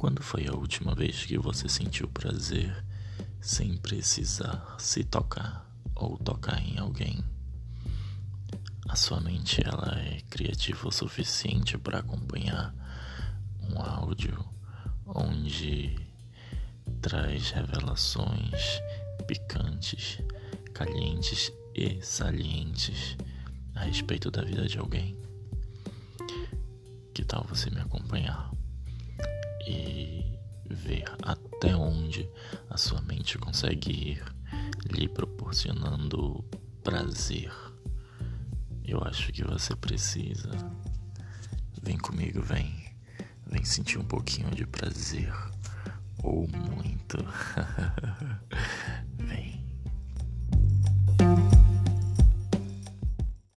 Quando foi a última vez que você sentiu prazer sem precisar se tocar ou tocar em alguém? A sua mente ela é criativa o suficiente para acompanhar um áudio onde traz revelações picantes, calientes e salientes a respeito da vida de alguém. Que tal você me acompanhar e ver até onde a sua mente consegue ir, lhe proporcionando prazer? Eu acho que você precisa. Vem comigo, vem. Vem sentir um pouquinho de prazer. Ou muito.